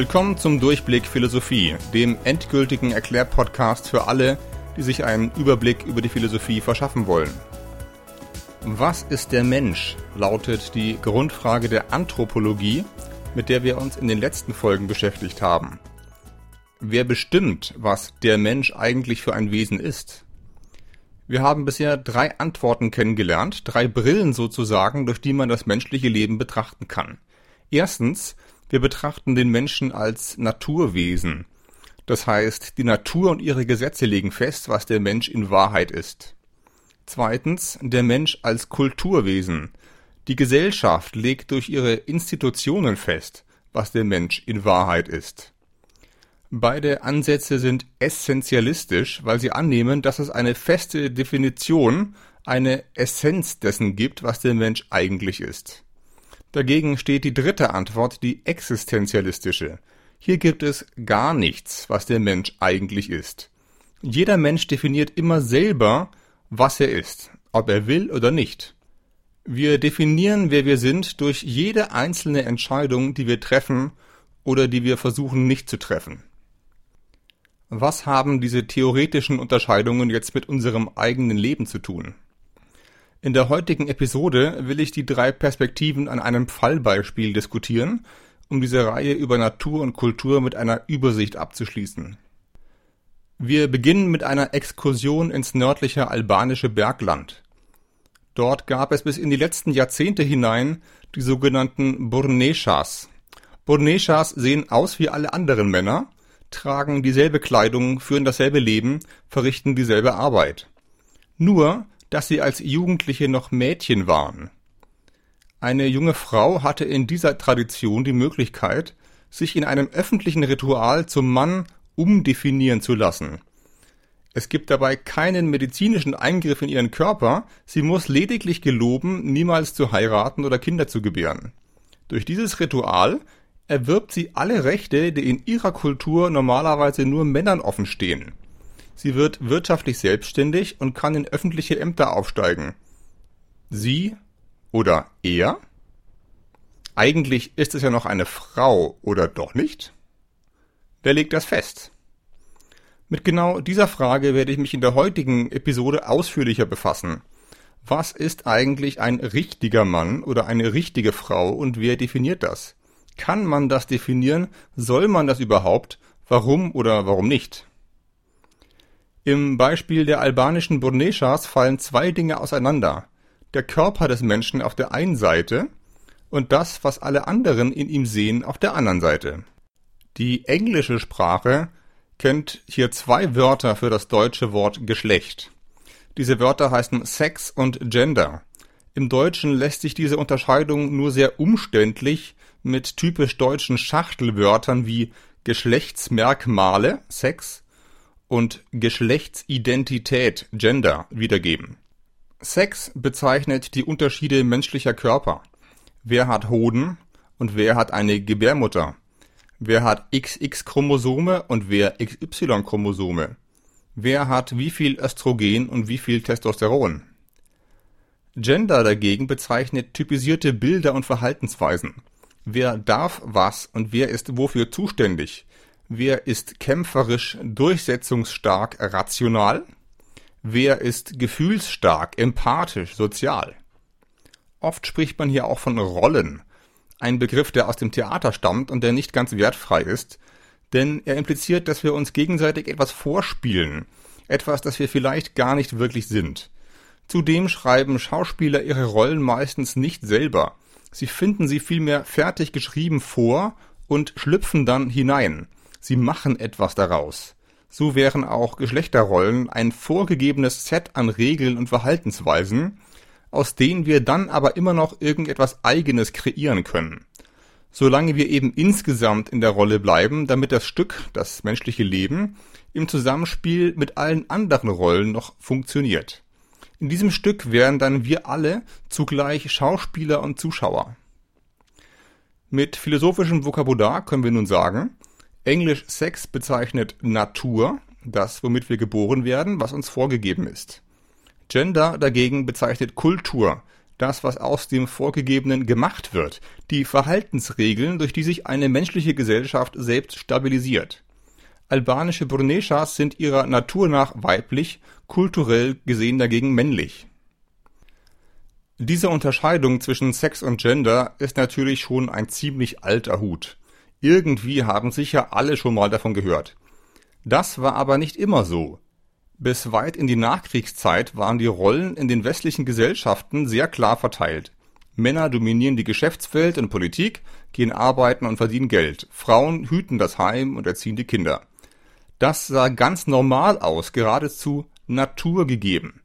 Willkommen zum Durchblick Philosophie, dem endgültigen Erklärpodcast für alle, die sich einen Überblick über die Philosophie verschaffen wollen. Was ist der Mensch? lautet die Grundfrage der Anthropologie, mit der wir uns in den letzten Folgen beschäftigt haben. Wer bestimmt, was der Mensch eigentlich für ein Wesen ist? Wir haben bisher drei Antworten kennengelernt, drei Brillen sozusagen, durch die man das menschliche Leben betrachten kann. Erstens, wir betrachten den Menschen als Naturwesen. Das heißt, die Natur und ihre Gesetze legen fest, was der Mensch in Wahrheit ist. Zweitens, der Mensch als Kulturwesen. Die Gesellschaft legt durch ihre Institutionen fest, was der Mensch in Wahrheit ist. Beide Ansätze sind essentialistisch, weil sie annehmen, dass es eine feste Definition, eine Essenz dessen gibt, was der Mensch eigentlich ist. Dagegen steht die dritte Antwort, die existenzialistische. Hier gibt es gar nichts, was der Mensch eigentlich ist. Jeder Mensch definiert immer selber, was er ist, ob er will oder nicht. Wir definieren, wer wir sind, durch jede einzelne Entscheidung, die wir treffen oder die wir versuchen nicht zu treffen. Was haben diese theoretischen Unterscheidungen jetzt mit unserem eigenen Leben zu tun? In der heutigen Episode will ich die drei Perspektiven an einem Fallbeispiel diskutieren, um diese Reihe über Natur und Kultur mit einer Übersicht abzuschließen. Wir beginnen mit einer Exkursion ins nördliche albanische Bergland. Dort gab es bis in die letzten Jahrzehnte hinein die sogenannten Burneshas. Burneshas sehen aus wie alle anderen Männer, tragen dieselbe Kleidung, führen dasselbe Leben, verrichten dieselbe Arbeit. Nur dass sie als Jugendliche noch Mädchen waren. Eine junge Frau hatte in dieser Tradition die Möglichkeit, sich in einem öffentlichen Ritual zum Mann umdefinieren zu lassen. Es gibt dabei keinen medizinischen Eingriff in ihren Körper, sie muss lediglich geloben, niemals zu heiraten oder Kinder zu gebären. Durch dieses Ritual erwirbt sie alle Rechte, die in ihrer Kultur normalerweise nur Männern offen stehen. Sie wird wirtschaftlich selbstständig und kann in öffentliche Ämter aufsteigen. Sie oder er? Eigentlich ist es ja noch eine Frau, oder doch nicht? Wer legt das fest? Mit genau dieser Frage werde ich mich in der heutigen Episode ausführlicher befassen. Was ist eigentlich ein richtiger Mann oder eine richtige Frau und wer definiert das? Kann man das definieren? Soll man das überhaupt? Warum oder warum nicht? Im Beispiel der albanischen Burneshas fallen zwei Dinge auseinander. Der Körper des Menschen auf der einen Seite und das, was alle anderen in ihm sehen, auf der anderen Seite. Die englische Sprache kennt hier zwei Wörter für das deutsche Wort Geschlecht. Diese Wörter heißen Sex und Gender. Im Deutschen lässt sich diese Unterscheidung nur sehr umständlich mit typisch deutschen Schachtelwörtern wie Geschlechtsmerkmale, Sex, und Geschlechtsidentität Gender wiedergeben. Sex bezeichnet die Unterschiede menschlicher Körper. Wer hat Hoden und wer hat eine Gebärmutter? Wer hat XX-Chromosome und wer XY-Chromosome? Wer hat wie viel Östrogen und wie viel Testosteron? Gender dagegen bezeichnet typisierte Bilder und Verhaltensweisen. Wer darf was und wer ist wofür zuständig? Wer ist kämpferisch, durchsetzungsstark, rational? Wer ist gefühlsstark, empathisch, sozial? Oft spricht man hier auch von Rollen, ein Begriff, der aus dem Theater stammt und der nicht ganz wertfrei ist, denn er impliziert, dass wir uns gegenseitig etwas vorspielen, etwas, das wir vielleicht gar nicht wirklich sind. Zudem schreiben Schauspieler ihre Rollen meistens nicht selber. Sie finden sie vielmehr fertig geschrieben vor und schlüpfen dann hinein. Sie machen etwas daraus. So wären auch Geschlechterrollen ein vorgegebenes Set an Regeln und Verhaltensweisen, aus denen wir dann aber immer noch irgendetwas Eigenes kreieren können. Solange wir eben insgesamt in der Rolle bleiben, damit das Stück, das menschliche Leben, im Zusammenspiel mit allen anderen Rollen noch funktioniert. In diesem Stück wären dann wir alle zugleich Schauspieler und Zuschauer. Mit philosophischem Vokabular können wir nun sagen, Englisch Sex bezeichnet Natur, das, womit wir geboren werden, was uns vorgegeben ist. Gender dagegen bezeichnet Kultur, das, was aus dem Vorgegebenen gemacht wird, die Verhaltensregeln, durch die sich eine menschliche Gesellschaft selbst stabilisiert. Albanische Bruneshas sind ihrer Natur nach weiblich, kulturell gesehen dagegen männlich. Diese Unterscheidung zwischen Sex und Gender ist natürlich schon ein ziemlich alter Hut. Irgendwie haben sicher alle schon mal davon gehört. Das war aber nicht immer so. Bis weit in die Nachkriegszeit waren die Rollen in den westlichen Gesellschaften sehr klar verteilt. Männer dominieren die Geschäftswelt und Politik, gehen arbeiten und verdienen Geld. Frauen hüten das Heim und erziehen die Kinder. Das sah ganz normal aus, geradezu naturgegeben.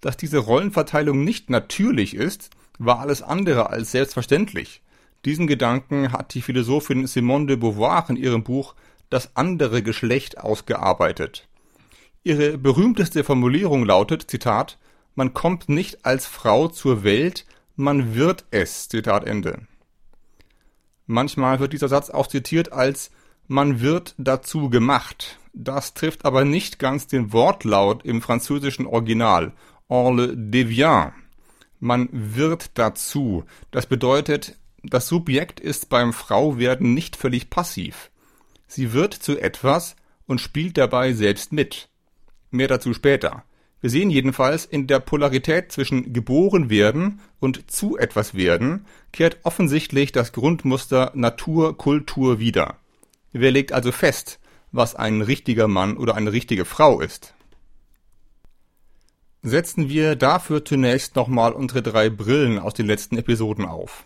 Dass diese Rollenverteilung nicht natürlich ist, war alles andere als selbstverständlich. Diesen Gedanken hat die Philosophin Simone de Beauvoir in ihrem Buch Das andere Geschlecht ausgearbeitet. Ihre berühmteste Formulierung lautet, Zitat, man kommt nicht als Frau zur Welt, man wird es, Zitat Ende. Manchmal wird dieser Satz auch zitiert als man wird dazu gemacht. Das trifft aber nicht ganz den Wortlaut im französischen Original. On le devient. Man wird dazu. Das bedeutet, das Subjekt ist beim Frauwerden nicht völlig passiv. Sie wird zu etwas und spielt dabei selbst mit. Mehr dazu später. Wir sehen jedenfalls, in der Polarität zwischen geboren werden und zu etwas werden, kehrt offensichtlich das Grundmuster Natur Kultur wider. Wer legt also fest, was ein richtiger Mann oder eine richtige Frau ist? Setzen wir dafür zunächst nochmal unsere drei Brillen aus den letzten Episoden auf.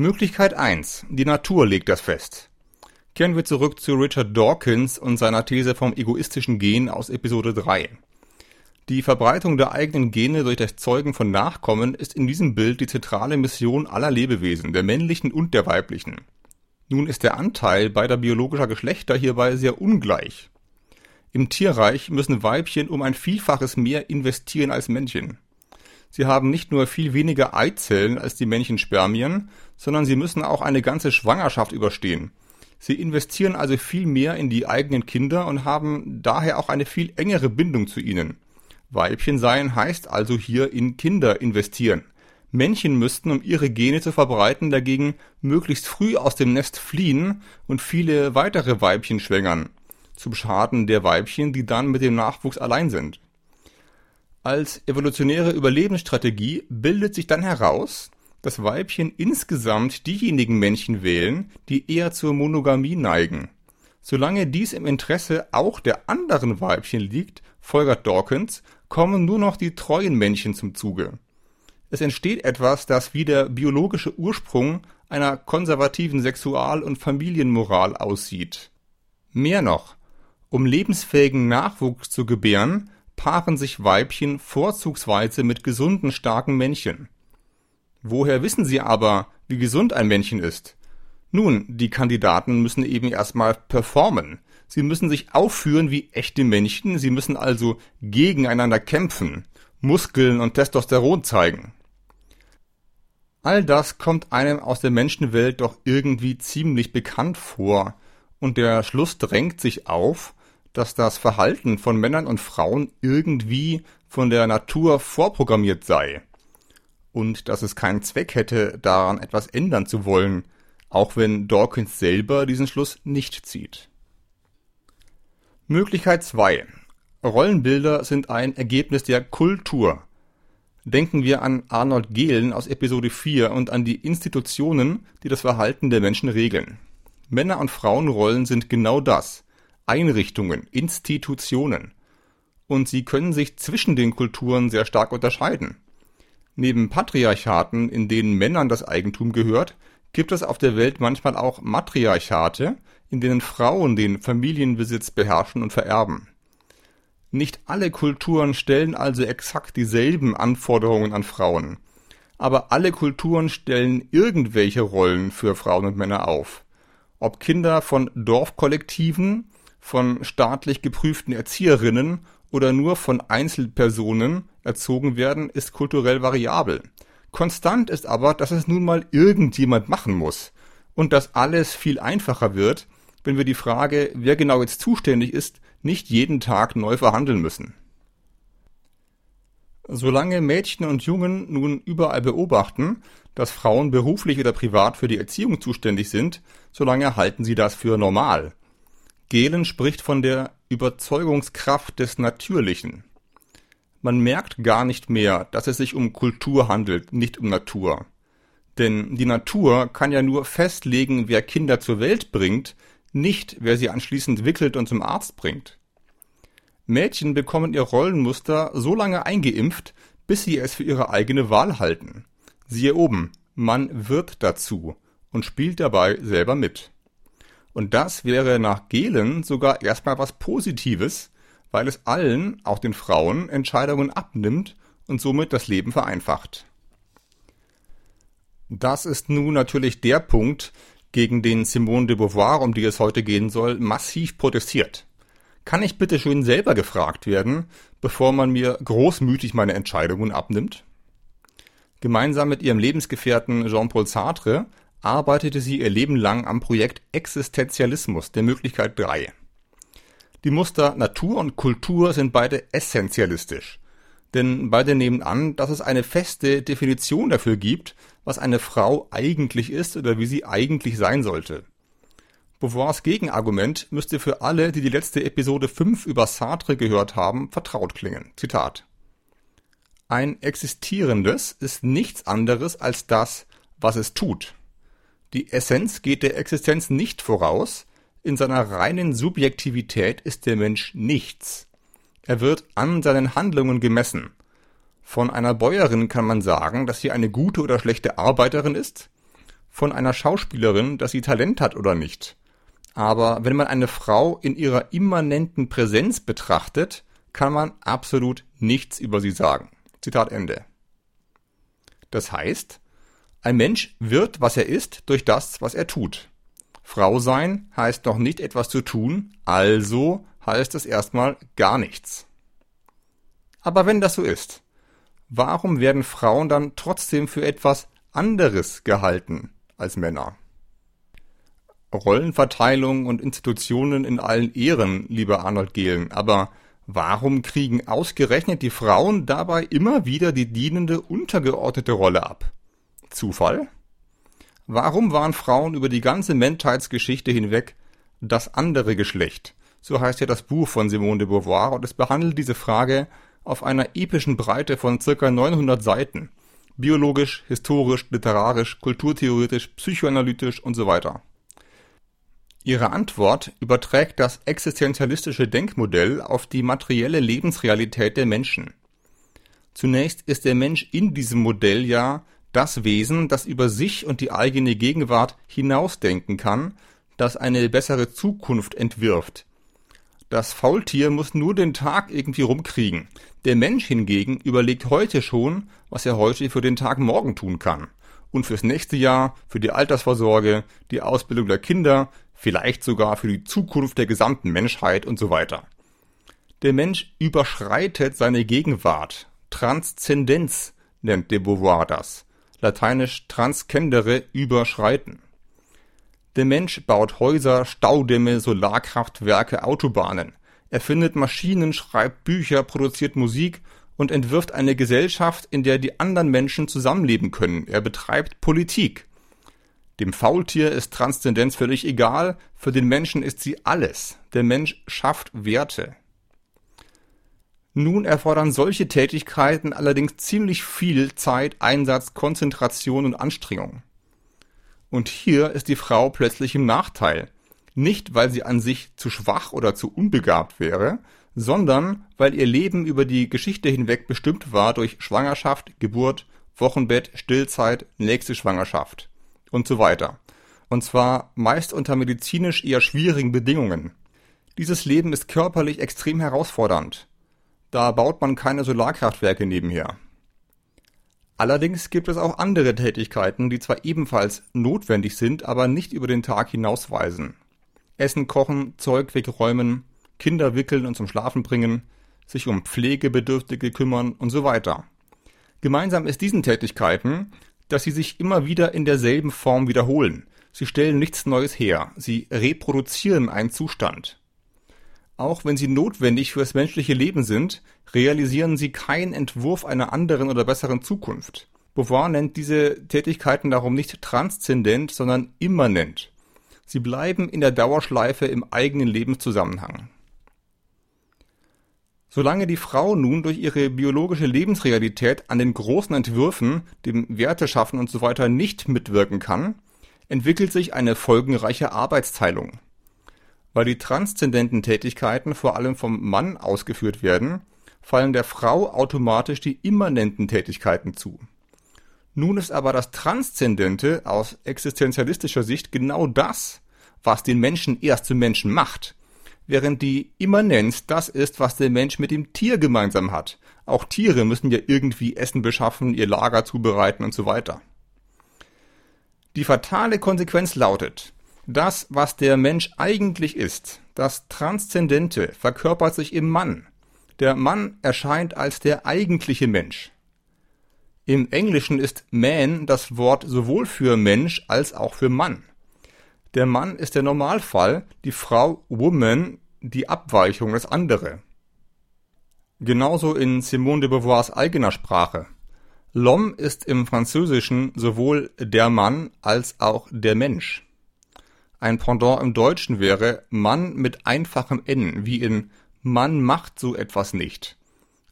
Möglichkeit 1. Die Natur legt das fest. Kehren wir zurück zu Richard Dawkins und seiner These vom egoistischen Gen aus Episode 3. Die Verbreitung der eigenen Gene durch das Zeugen von Nachkommen ist in diesem Bild die zentrale Mission aller Lebewesen, der männlichen und der weiblichen. Nun ist der Anteil beider biologischer Geschlechter hierbei sehr ungleich. Im Tierreich müssen Weibchen um ein Vielfaches mehr investieren als Männchen. Sie haben nicht nur viel weniger Eizellen als die Männchenspermien, sondern sie müssen auch eine ganze Schwangerschaft überstehen – Sie investieren also viel mehr in die eigenen Kinder und haben daher auch eine viel engere Bindung zu ihnen. Weibchen sein heißt also hier in Kinder investieren. Männchen müssten, um ihre Gene zu verbreiten, dagegen möglichst früh aus dem Nest fliehen und viele weitere Weibchen schwängern, zum Schaden der Weibchen, die dann mit dem Nachwuchs allein sind. Als evolutionäre Überlebensstrategie bildet sich dann heraus, dass Weibchen insgesamt diejenigen Männchen wählen, die eher zur Monogamie neigen. Solange dies im Interesse auch der anderen Weibchen liegt, folgert Dawkins, kommen nur noch die treuen Männchen zum Zuge. Es entsteht etwas, das wie der biologische Ursprung einer konservativen Sexual- und Familienmoral aussieht. Mehr noch, um lebensfähigen Nachwuchs zu gebären, paaren sich Weibchen vorzugsweise mit gesunden, starken Männchen. Woher wissen Sie aber, wie gesund ein Männchen ist? Nun, die Kandidaten müssen eben erstmal performen. Sie müssen sich aufführen wie echte Männchen, sie müssen also gegeneinander kämpfen, Muskeln und Testosteron zeigen. All das kommt einem aus der Menschenwelt doch irgendwie ziemlich bekannt vor, und der Schluss drängt sich auf, dass das Verhalten von Männern und Frauen irgendwie von der Natur vorprogrammiert sei und dass es keinen Zweck hätte, daran etwas ändern zu wollen, auch wenn Dawkins selber diesen Schluss nicht zieht. Möglichkeit 2. Rollenbilder sind ein Ergebnis der Kultur. Denken wir an Arnold Gehlen aus Episode 4 und an die Institutionen, die das Verhalten der Menschen regeln. Männer- und Frauenrollen sind genau das. Einrichtungen, Institutionen. Und sie können sich zwischen den Kulturen sehr stark unterscheiden. Neben Patriarchaten, in denen Männern das Eigentum gehört, gibt es auf der Welt manchmal auch Matriarchate, in denen Frauen den Familienbesitz beherrschen und vererben. Nicht alle Kulturen stellen also exakt dieselben Anforderungen an Frauen, aber alle Kulturen stellen irgendwelche Rollen für Frauen und Männer auf. Ob Kinder von Dorfkollektiven, von staatlich geprüften Erzieherinnen oder nur von Einzelpersonen erzogen werden, ist kulturell variabel. Konstant ist aber, dass es nun mal irgendjemand machen muss und dass alles viel einfacher wird, wenn wir die Frage, wer genau jetzt zuständig ist, nicht jeden Tag neu verhandeln müssen. Solange Mädchen und Jungen nun überall beobachten, dass Frauen beruflich oder privat für die Erziehung zuständig sind, solange halten sie das für normal. Gehlen spricht von der Überzeugungskraft des Natürlichen. Man merkt gar nicht mehr, dass es sich um Kultur handelt, nicht um Natur. Denn die Natur kann ja nur festlegen, wer Kinder zur Welt bringt, nicht wer sie anschließend wickelt und zum Arzt bringt. Mädchen bekommen ihr Rollenmuster so lange eingeimpft, bis sie es für ihre eigene Wahl halten. Siehe oben, man wird dazu und spielt dabei selber mit. Und das wäre nach Gehlen sogar erstmal was Positives, weil es allen, auch den Frauen, Entscheidungen abnimmt und somit das Leben vereinfacht. Das ist nun natürlich der Punkt, gegen den Simone de Beauvoir, um die es heute gehen soll, massiv protestiert. Kann ich bitte schön selber gefragt werden, bevor man mir großmütig meine Entscheidungen abnimmt? Gemeinsam mit ihrem Lebensgefährten Jean-Paul Sartre arbeitete sie ihr Leben lang am Projekt Existenzialismus der Möglichkeit 3. Die Muster Natur und Kultur sind beide essentialistisch, denn beide nehmen an, dass es eine feste Definition dafür gibt, was eine Frau eigentlich ist oder wie sie eigentlich sein sollte. Beauvoirs Gegenargument müsste für alle, die die letzte Episode 5 über Sartre gehört haben, vertraut klingen. Zitat. Ein Existierendes ist nichts anderes als das, was es tut. Die Essenz geht der Existenz nicht voraus, in seiner reinen Subjektivität ist der Mensch nichts. Er wird an seinen Handlungen gemessen. Von einer Bäuerin kann man sagen, dass sie eine gute oder schlechte Arbeiterin ist, von einer Schauspielerin, dass sie Talent hat oder nicht. Aber wenn man eine Frau in ihrer immanenten Präsenz betrachtet, kann man absolut nichts über sie sagen. Zitat Ende. Das heißt, ein Mensch wird, was er ist, durch das, was er tut. Frau sein heißt noch nicht etwas zu tun, also heißt es erstmal gar nichts. Aber wenn das so ist, warum werden Frauen dann trotzdem für etwas anderes gehalten als Männer? Rollenverteilung und Institutionen in allen Ehren, lieber Arnold Gehlen, aber warum kriegen ausgerechnet die Frauen dabei immer wieder die dienende untergeordnete Rolle ab? Zufall? Warum waren Frauen über die ganze Menschheitsgeschichte hinweg das andere Geschlecht? So heißt ja das Buch von Simone de Beauvoir und es behandelt diese Frage auf einer epischen Breite von circa 900 Seiten. Biologisch, historisch, literarisch, kulturtheoretisch, psychoanalytisch und so weiter. Ihre Antwort überträgt das existenzialistische Denkmodell auf die materielle Lebensrealität der Menschen. Zunächst ist der Mensch in diesem Modell ja das Wesen, das über sich und die eigene Gegenwart hinausdenken kann, das eine bessere Zukunft entwirft. Das Faultier muss nur den Tag irgendwie rumkriegen. Der Mensch hingegen überlegt heute schon, was er heute für den Tag morgen tun kann. Und fürs nächste Jahr, für die Altersvorsorge, die Ausbildung der Kinder, vielleicht sogar für die Zukunft der gesamten Menschheit und so weiter. Der Mensch überschreitet seine Gegenwart. Transzendenz nennt de Beauvoir das. Lateinisch transcendere überschreiten. Der Mensch baut Häuser, Staudämme, Solarkraftwerke, Autobahnen. Er findet Maschinen, schreibt Bücher, produziert Musik und entwirft eine Gesellschaft, in der die anderen Menschen zusammenleben können. Er betreibt Politik. Dem Faultier ist Transzendenz völlig egal, für den Menschen ist sie alles. Der Mensch schafft Werte. Nun erfordern solche Tätigkeiten allerdings ziemlich viel Zeit, Einsatz, Konzentration und Anstrengung. Und hier ist die Frau plötzlich im Nachteil. Nicht, weil sie an sich zu schwach oder zu unbegabt wäre, sondern weil ihr Leben über die Geschichte hinweg bestimmt war durch Schwangerschaft, Geburt, Wochenbett, Stillzeit, nächste Schwangerschaft und so weiter. Und zwar meist unter medizinisch eher schwierigen Bedingungen. Dieses Leben ist körperlich extrem herausfordernd. Da baut man keine Solarkraftwerke nebenher. Allerdings gibt es auch andere Tätigkeiten, die zwar ebenfalls notwendig sind, aber nicht über den Tag hinausweisen. Essen kochen, Zeug wegräumen, Kinder wickeln und zum Schlafen bringen, sich um Pflegebedürftige kümmern und so weiter. Gemeinsam ist diesen Tätigkeiten, dass sie sich immer wieder in derselben Form wiederholen. Sie stellen nichts Neues her, sie reproduzieren einen Zustand. Auch wenn sie notwendig fürs menschliche Leben sind, realisieren sie keinen Entwurf einer anderen oder besseren Zukunft. Beauvoir nennt diese Tätigkeiten darum nicht transzendent, sondern immanent. Sie bleiben in der Dauerschleife im eigenen Lebenszusammenhang. Solange die Frau nun durch ihre biologische Lebensrealität an den großen Entwürfen, dem Werteschaffen usw. nicht mitwirken kann, entwickelt sich eine folgenreiche Arbeitsteilung. Weil die transzendenten Tätigkeiten vor allem vom Mann ausgeführt werden, fallen der Frau automatisch die immanenten Tätigkeiten zu. Nun ist aber das Transzendente aus existenzialistischer Sicht genau das, was den Menschen erst zum Menschen macht während die Immanenz das ist, was der Mensch mit dem Tier gemeinsam hat. Auch Tiere müssen ja irgendwie Essen beschaffen, ihr Lager zubereiten und so weiter. Die fatale Konsequenz lautet, das, was der Mensch eigentlich ist, das Transzendente, verkörpert sich im Mann. Der Mann erscheint als der eigentliche Mensch. Im Englischen ist man das Wort sowohl für Mensch als auch für Mann. Der Mann ist der Normalfall, die Frau Woman die Abweichung, das andere. Genauso in Simone de Beauvoirs eigener Sprache. L'homme ist im Französischen sowohl der Mann als auch der Mensch. Ein Pendant im Deutschen wäre Mann mit einfachem N, wie in Mann macht so etwas nicht.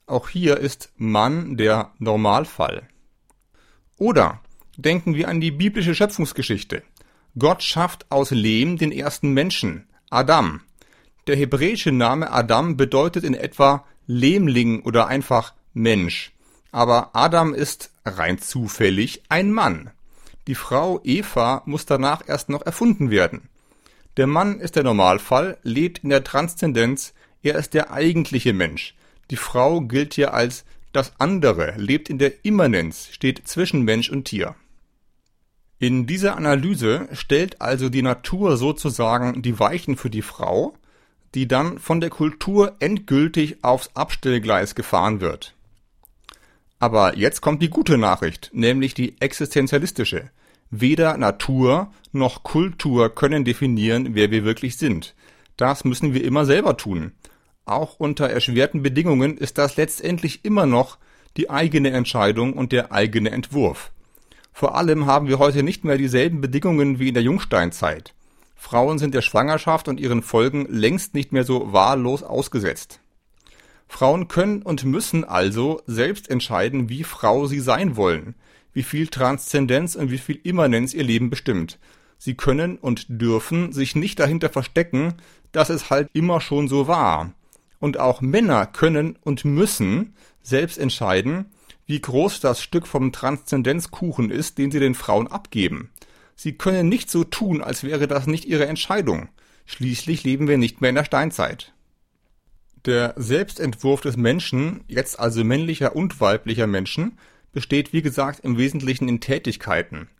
Auch hier ist Mann der Normalfall. Oder denken wir an die biblische Schöpfungsgeschichte. Gott schafft aus Lehm den ersten Menschen, Adam. Der hebräische Name Adam bedeutet in etwa Lehmling oder einfach Mensch. Aber Adam ist rein zufällig ein Mann. Die Frau Eva muss danach erst noch erfunden werden. Der Mann ist der Normalfall, lebt in der Transzendenz, er ist der eigentliche Mensch. Die Frau gilt hier als das andere, lebt in der Immanenz, steht zwischen Mensch und Tier. In dieser Analyse stellt also die Natur sozusagen die Weichen für die Frau, die dann von der Kultur endgültig aufs Abstellgleis gefahren wird. Aber jetzt kommt die gute Nachricht, nämlich die existenzialistische. Weder Natur noch Kultur können definieren, wer wir wirklich sind. Das müssen wir immer selber tun. Auch unter erschwerten Bedingungen ist das letztendlich immer noch die eigene Entscheidung und der eigene Entwurf. Vor allem haben wir heute nicht mehr dieselben Bedingungen wie in der Jungsteinzeit. Frauen sind der Schwangerschaft und ihren Folgen längst nicht mehr so wahllos ausgesetzt. Frauen können und müssen also selbst entscheiden, wie Frau sie sein wollen, wie viel Transzendenz und wie viel Immanenz ihr Leben bestimmt. Sie können und dürfen sich nicht dahinter verstecken, dass es halt immer schon so war. Und auch Männer können und müssen selbst entscheiden, wie groß das Stück vom Transzendenzkuchen ist, den sie den Frauen abgeben. Sie können nicht so tun, als wäre das nicht ihre Entscheidung. Schließlich leben wir nicht mehr in der Steinzeit. Der Selbstentwurf des Menschen, jetzt also männlicher und weiblicher Menschen, besteht wie gesagt im Wesentlichen in Tätigkeiten.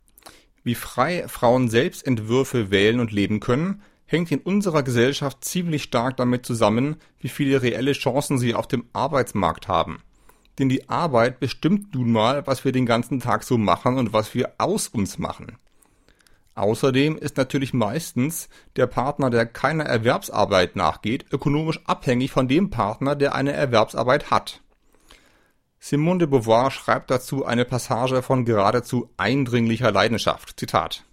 Wie frei Frauen Selbstentwürfe wählen und leben können, hängt in unserer Gesellschaft ziemlich stark damit zusammen, wie viele reelle Chancen sie auf dem Arbeitsmarkt haben. Denn die Arbeit bestimmt nun mal, was wir den ganzen Tag so machen und was wir aus uns machen. Außerdem ist natürlich meistens der Partner, der keiner Erwerbsarbeit nachgeht, ökonomisch abhängig von dem Partner, der eine Erwerbsarbeit hat. Simone de Beauvoir schreibt dazu eine Passage von geradezu eindringlicher Leidenschaft. Zitat.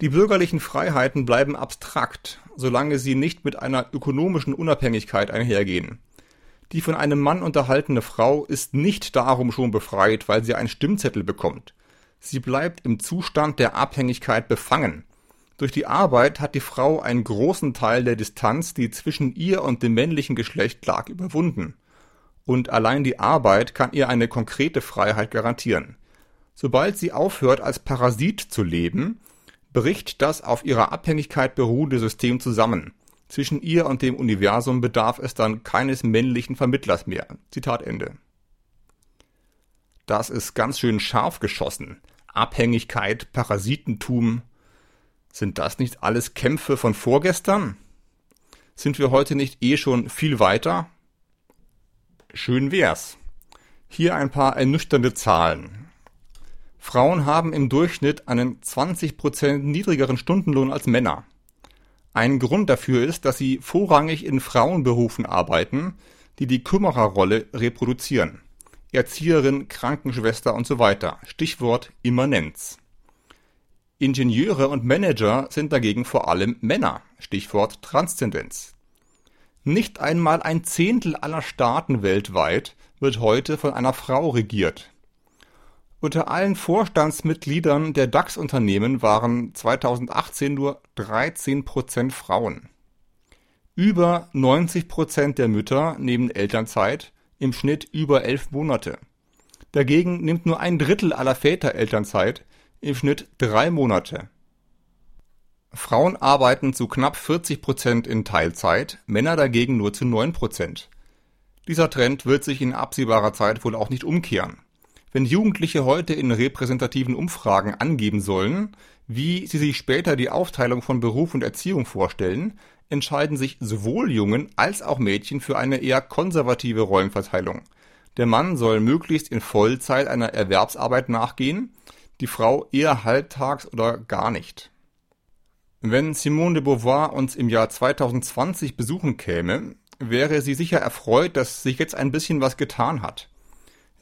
Die bürgerlichen Freiheiten bleiben abstrakt, solange sie nicht mit einer ökonomischen Unabhängigkeit einhergehen. Die von einem Mann unterhaltene Frau ist nicht darum schon befreit, weil sie einen Stimmzettel bekommt. Sie bleibt im Zustand der Abhängigkeit befangen. Durch die Arbeit hat die Frau einen großen Teil der Distanz, die zwischen ihr und dem männlichen Geschlecht lag, überwunden. Und allein die Arbeit kann ihr eine konkrete Freiheit garantieren. Sobald sie aufhört, als Parasit zu leben, bricht das auf ihrer Abhängigkeit beruhende System zusammen. Zwischen ihr und dem Universum bedarf es dann keines männlichen Vermittlers mehr. Zitat Ende. Das ist ganz schön scharf geschossen. Abhängigkeit, Parasitentum. Sind das nicht alles Kämpfe von vorgestern? Sind wir heute nicht eh schon viel weiter? Schön wär's. Hier ein paar ernüchternde Zahlen. Frauen haben im Durchschnitt einen 20% niedrigeren Stundenlohn als Männer. Ein Grund dafür ist, dass sie vorrangig in Frauenberufen arbeiten, die die Kümmererrolle reproduzieren. Erzieherin, Krankenschwester und so weiter. Stichwort Immanenz. Ingenieure und Manager sind dagegen vor allem Männer. Stichwort Transzendenz. Nicht einmal ein Zehntel aller Staaten weltweit wird heute von einer Frau regiert. Unter allen Vorstandsmitgliedern der DAX-Unternehmen waren 2018 nur 13 Prozent Frauen. Über 90 Prozent der Mütter nehmen Elternzeit, im Schnitt über elf Monate. Dagegen nimmt nur ein Drittel aller Väter Elternzeit, im Schnitt drei Monate. Frauen arbeiten zu knapp 40 Prozent in Teilzeit, Männer dagegen nur zu 9 Prozent. Dieser Trend wird sich in absehbarer Zeit wohl auch nicht umkehren. Wenn Jugendliche heute in repräsentativen Umfragen angeben sollen, wie sie sich später die Aufteilung von Beruf und Erziehung vorstellen, entscheiden sich sowohl Jungen als auch Mädchen für eine eher konservative Rollenverteilung. Der Mann soll möglichst in Vollzeit einer Erwerbsarbeit nachgehen, die Frau eher halbtags oder gar nicht. Wenn Simone de Beauvoir uns im Jahr 2020 besuchen käme, wäre sie sicher erfreut, dass sich jetzt ein bisschen was getan hat.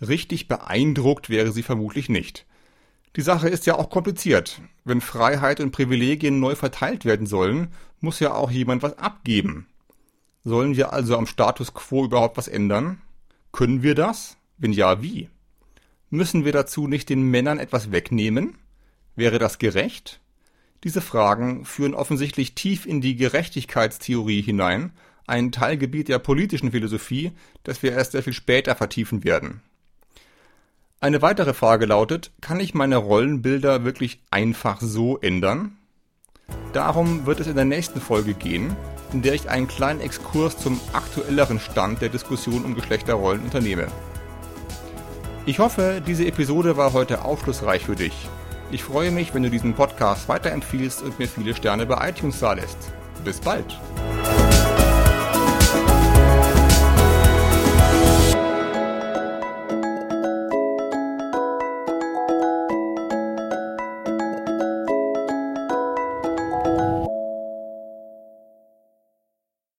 Richtig beeindruckt wäre sie vermutlich nicht. Die Sache ist ja auch kompliziert. Wenn Freiheit und Privilegien neu verteilt werden sollen, muss ja auch jemand was abgeben. Sollen wir also am Status quo überhaupt was ändern? Können wir das? Wenn ja, wie? Müssen wir dazu nicht den Männern etwas wegnehmen? Wäre das gerecht? Diese Fragen führen offensichtlich tief in die Gerechtigkeitstheorie hinein, ein Teilgebiet der politischen Philosophie, das wir erst sehr viel später vertiefen werden. Eine weitere Frage lautet, kann ich meine Rollenbilder wirklich einfach so ändern? Darum wird es in der nächsten Folge gehen, in der ich einen kleinen Exkurs zum aktuelleren Stand der Diskussion um Geschlechterrollen unternehme. Ich hoffe, diese Episode war heute aufschlussreich für dich. Ich freue mich, wenn du diesen Podcast weiterempfiehlst und mir viele Sterne bei iTunes da lässt. Bis bald!